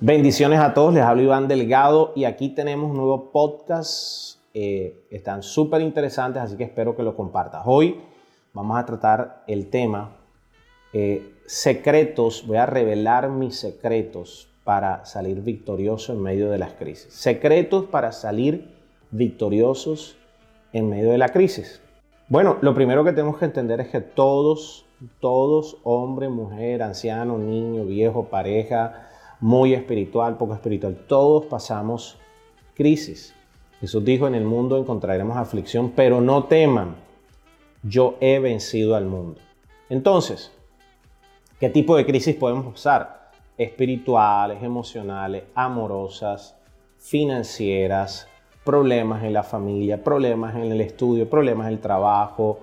Bendiciones a todos, les hablo Iván Delgado y aquí tenemos un nuevo podcast. Eh, están súper interesantes, así que espero que lo compartas. Hoy vamos a tratar el tema eh, secretos, voy a revelar mis secretos para salir victorioso en medio de las crisis. Secretos para salir victoriosos en medio de la crisis. Bueno, lo primero que tenemos que entender es que todos, todos, hombre, mujer, anciano, niño, viejo, pareja, muy espiritual, poco espiritual. Todos pasamos crisis. Jesús dijo, en el mundo encontraremos aflicción, pero no teman, yo he vencido al mundo. Entonces, ¿qué tipo de crisis podemos pasar? Espirituales, emocionales, amorosas, financieras, problemas en la familia, problemas en el estudio, problemas en el trabajo,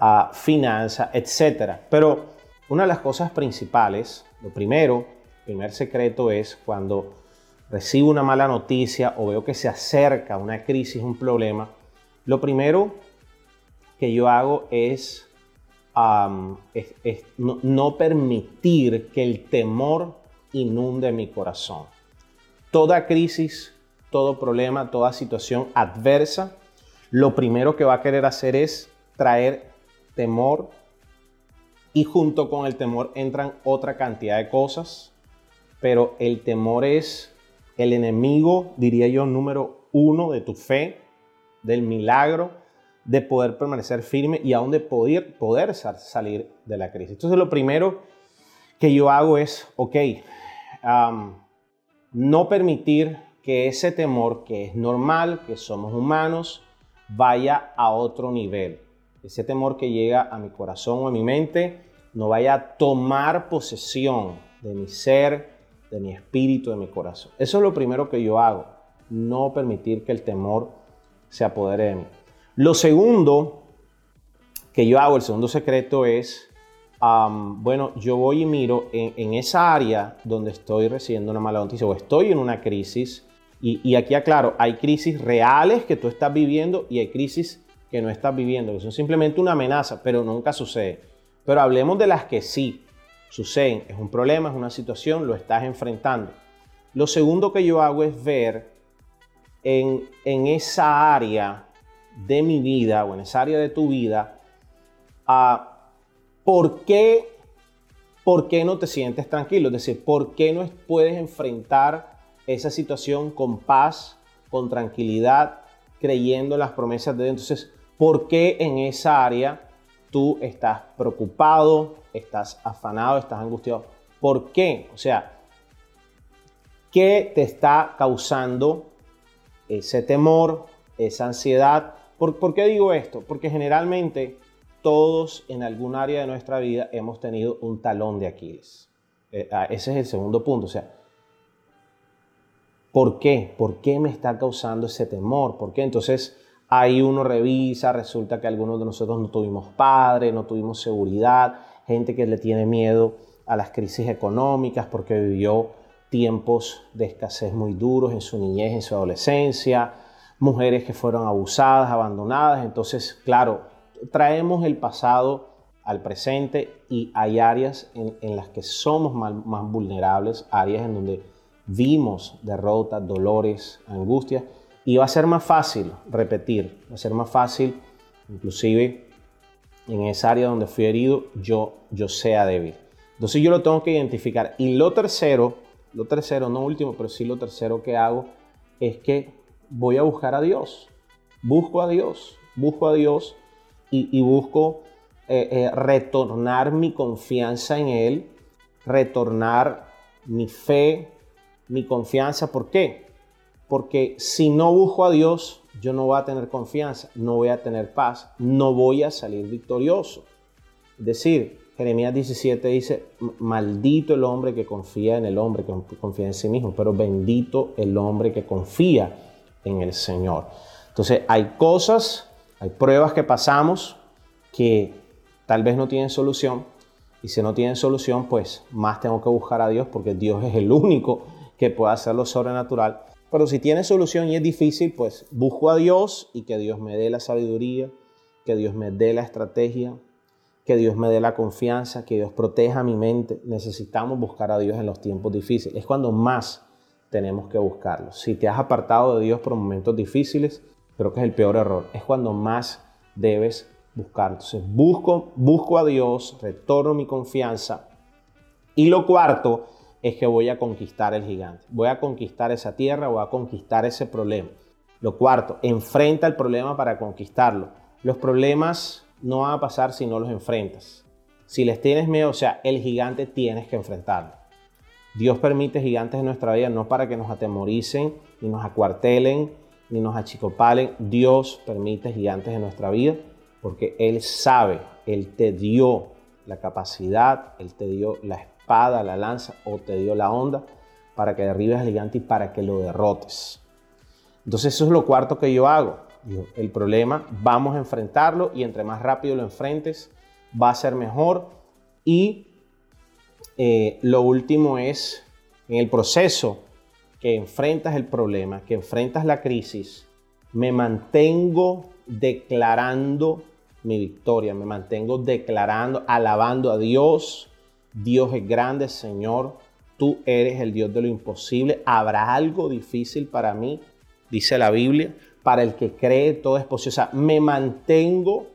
uh, finanzas, etc. Pero una de las cosas principales, lo primero, primer secreto es cuando recibo una mala noticia o veo que se acerca una crisis, un problema, lo primero que yo hago es, no, permitir que el temor inunde mi corazón. Toda crisis, todo problema, toda situación adversa, lo primero que va a querer hacer es traer temor y junto con el temor entran otra cantidad de cosas pero el temor es el enemigo, diría yo, número uno de tu fe, del milagro, de poder permanecer firme y aún de poder, poder salir de la crisis. Entonces lo primero que yo hago es, ok, no permitir que ese temor, que es normal, que somos humanos, vaya a otro nivel. Ese temor que llega a mi corazón o a mi mente no vaya a tomar posesión de mi ser, de mi espíritu, de mi corazón. Eso es lo primero que yo hago, no permitir que el temor se apodere de mí. Lo segundo que yo hago, el segundo secreto es, bueno, yo voy y miro en, esa área donde estoy recibiendo una mala noticia o estoy en una crisis, y, y aquí aclaro, hay crisis reales que tú estás viviendo y hay crisis que no estás viviendo, que son simplemente una amenaza, pero nunca sucede. Pero hablemos de las que sí suceden, es un problema, es una situación, lo estás enfrentando. Lo segundo que yo hago es ver en, esa área de mi vida o en esa área de tu vida, a ¿por, qué, ¿por qué no te sientes tranquilo? Es decir, ¿por qué no puedes enfrentar esa situación con paz, con tranquilidad, creyendo en las promesas de Dios? Entonces, ¿por qué en esa área tú estás preocupado, estás afanado, estás angustiado. ¿Por qué? O sea, ¿qué te está causando ese temor, esa ansiedad? ¿Por, qué digo esto? Porque generalmente todos en algún área de nuestra vida hemos tenido un talón de Aquiles. Eh, ah, ese es el segundo punto. O sea, ¿por qué? ¿Por qué me está causando ese temor? ¿Por qué? Entonces, ahí uno revisa, resulta que algunos de nosotros no tuvimos padre, no tuvimos seguridad, gente que le tiene miedo a las crisis económicas porque vivió tiempos de escasez muy duros en su niñez, en su adolescencia, mujeres que fueron abusadas, abandonadas. Entonces, claro, traemos el pasado al presente y hay áreas en, las que somos más, más, vulnerables, áreas en donde vimos derrotas, dolores, angustias, y va a ser más fácil repetir, va a ser más fácil inclusive en esa área donde fui herido, yo, yo sea débil. Entonces yo lo tengo que identificar. Y lo tercero, lo tercero, no último, pero sí lo tercero que hago es que voy a buscar a Dios. Busco a Dios, busco a Dios y, busco eh, eh, retornar mi confianza en Él, retornar mi fe, mi confianza. ¿Por qué? Porque si no busco a Dios, yo no voy a tener confianza, no voy a tener paz, no voy a salir victorioso. Es decir, Jeremías 17 dice, maldito el hombre que confía en el hombre, que confía en sí mismo, pero bendito el hombre que confía en el Señor. Entonces hay cosas, hay pruebas que pasamos que tal vez no tienen solución, y si no tienen solución, pues más tengo que buscar a Dios porque Dios es el único que puede hacer lo sobrenatural pero si tiene solución y es difícil, pues busco a Dios y que Dios me dé la sabiduría, que Dios me dé la estrategia, que Dios me dé la confianza, que Dios proteja mi mente. Necesitamos buscar a Dios en los tiempos difíciles. Es cuando más tenemos que buscarlo. Si te has apartado de Dios por momentos difíciles, creo que es el peor error. Es cuando más debes buscar. Entonces busco, busco a Dios, retorno mi confianza. Y lo cuarto es que voy a conquistar el gigante. Voy a conquistar esa tierra, voy a conquistar ese problema. Lo cuarto, enfrenta el problema para conquistarlo. Los problemas no van a pasar si no los enfrentas. Si les tienes miedo, o sea, el gigante tienes que enfrentarlo. Dios permite gigantes en nuestra vida no para que nos atemoricen, ni nos acuartelen, ni nos achicopalen. Dios permite gigantes en nuestra vida porque Él sabe, Él te dio la capacidad, Él te dio la la lanza o te dio la onda para que derribes al gigante y para que lo derrotes. Entonces eso es lo cuarto que yo hago. El problema, vamos a enfrentarlo y entre más rápido lo enfrentes, va a ser mejor. Y eh, lo último es, en el proceso que enfrentas el problema, que enfrentas la crisis, me mantengo declarando mi victoria, me mantengo declarando, alabando a Dios. Dios es grande, Señor. Tú eres el Dios de lo imposible. ¿Habrá algo difícil para mí? Dice la Biblia. Para el que cree, todo es posible. O sea, me mantengo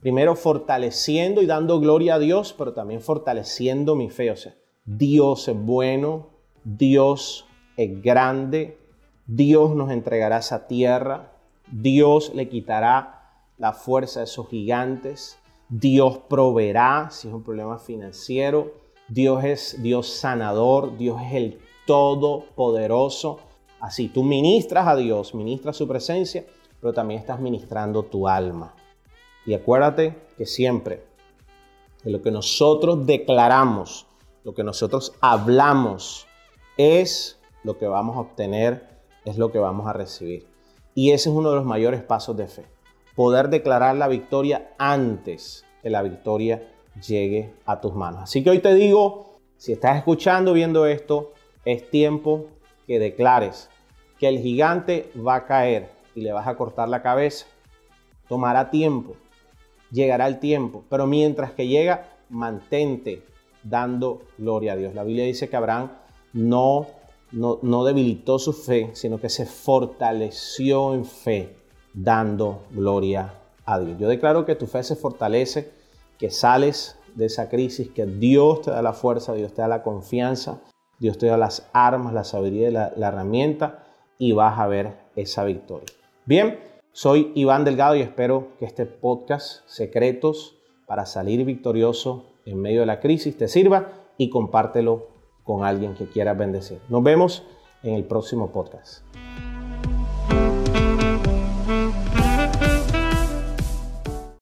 primero fortaleciendo y dando gloria a Dios, pero también fortaleciendo mi fe. O sea, Dios es bueno, Dios es grande, Dios nos entregará esa tierra, Dios le quitará la fuerza de esos gigantes. Dios proveerá si es un problema financiero. Dios es Dios sanador. Dios es el todopoderoso. Así tú ministras a Dios, ministras su presencia, pero también estás ministrando tu alma. Y acuérdate que siempre de lo que nosotros declaramos, lo que nosotros hablamos, es lo que vamos a obtener, es lo que vamos a recibir. Y ese es uno de los mayores pasos de fe poder declarar la victoria antes que la victoria llegue a tus manos. Así que hoy te digo, si estás escuchando, viendo esto, es tiempo que declares que el gigante va a caer y le vas a cortar la cabeza. Tomará tiempo, llegará el tiempo, pero mientras que llega, mantente dando gloria a Dios. La Biblia dice que Abraham no, no, no debilitó su fe, sino que se fortaleció en fe dando gloria a Dios. Yo declaro que tu fe se fortalece, que sales de esa crisis, que Dios te da la fuerza, Dios te da la confianza, Dios te da las armas, la sabiduría la, la herramienta y vas a ver esa victoria. Bien, soy Iván Delgado y espero que este podcast Secretos para salir victorioso en medio de la crisis te sirva y compártelo con alguien que quiera bendecir. Nos vemos en el próximo podcast.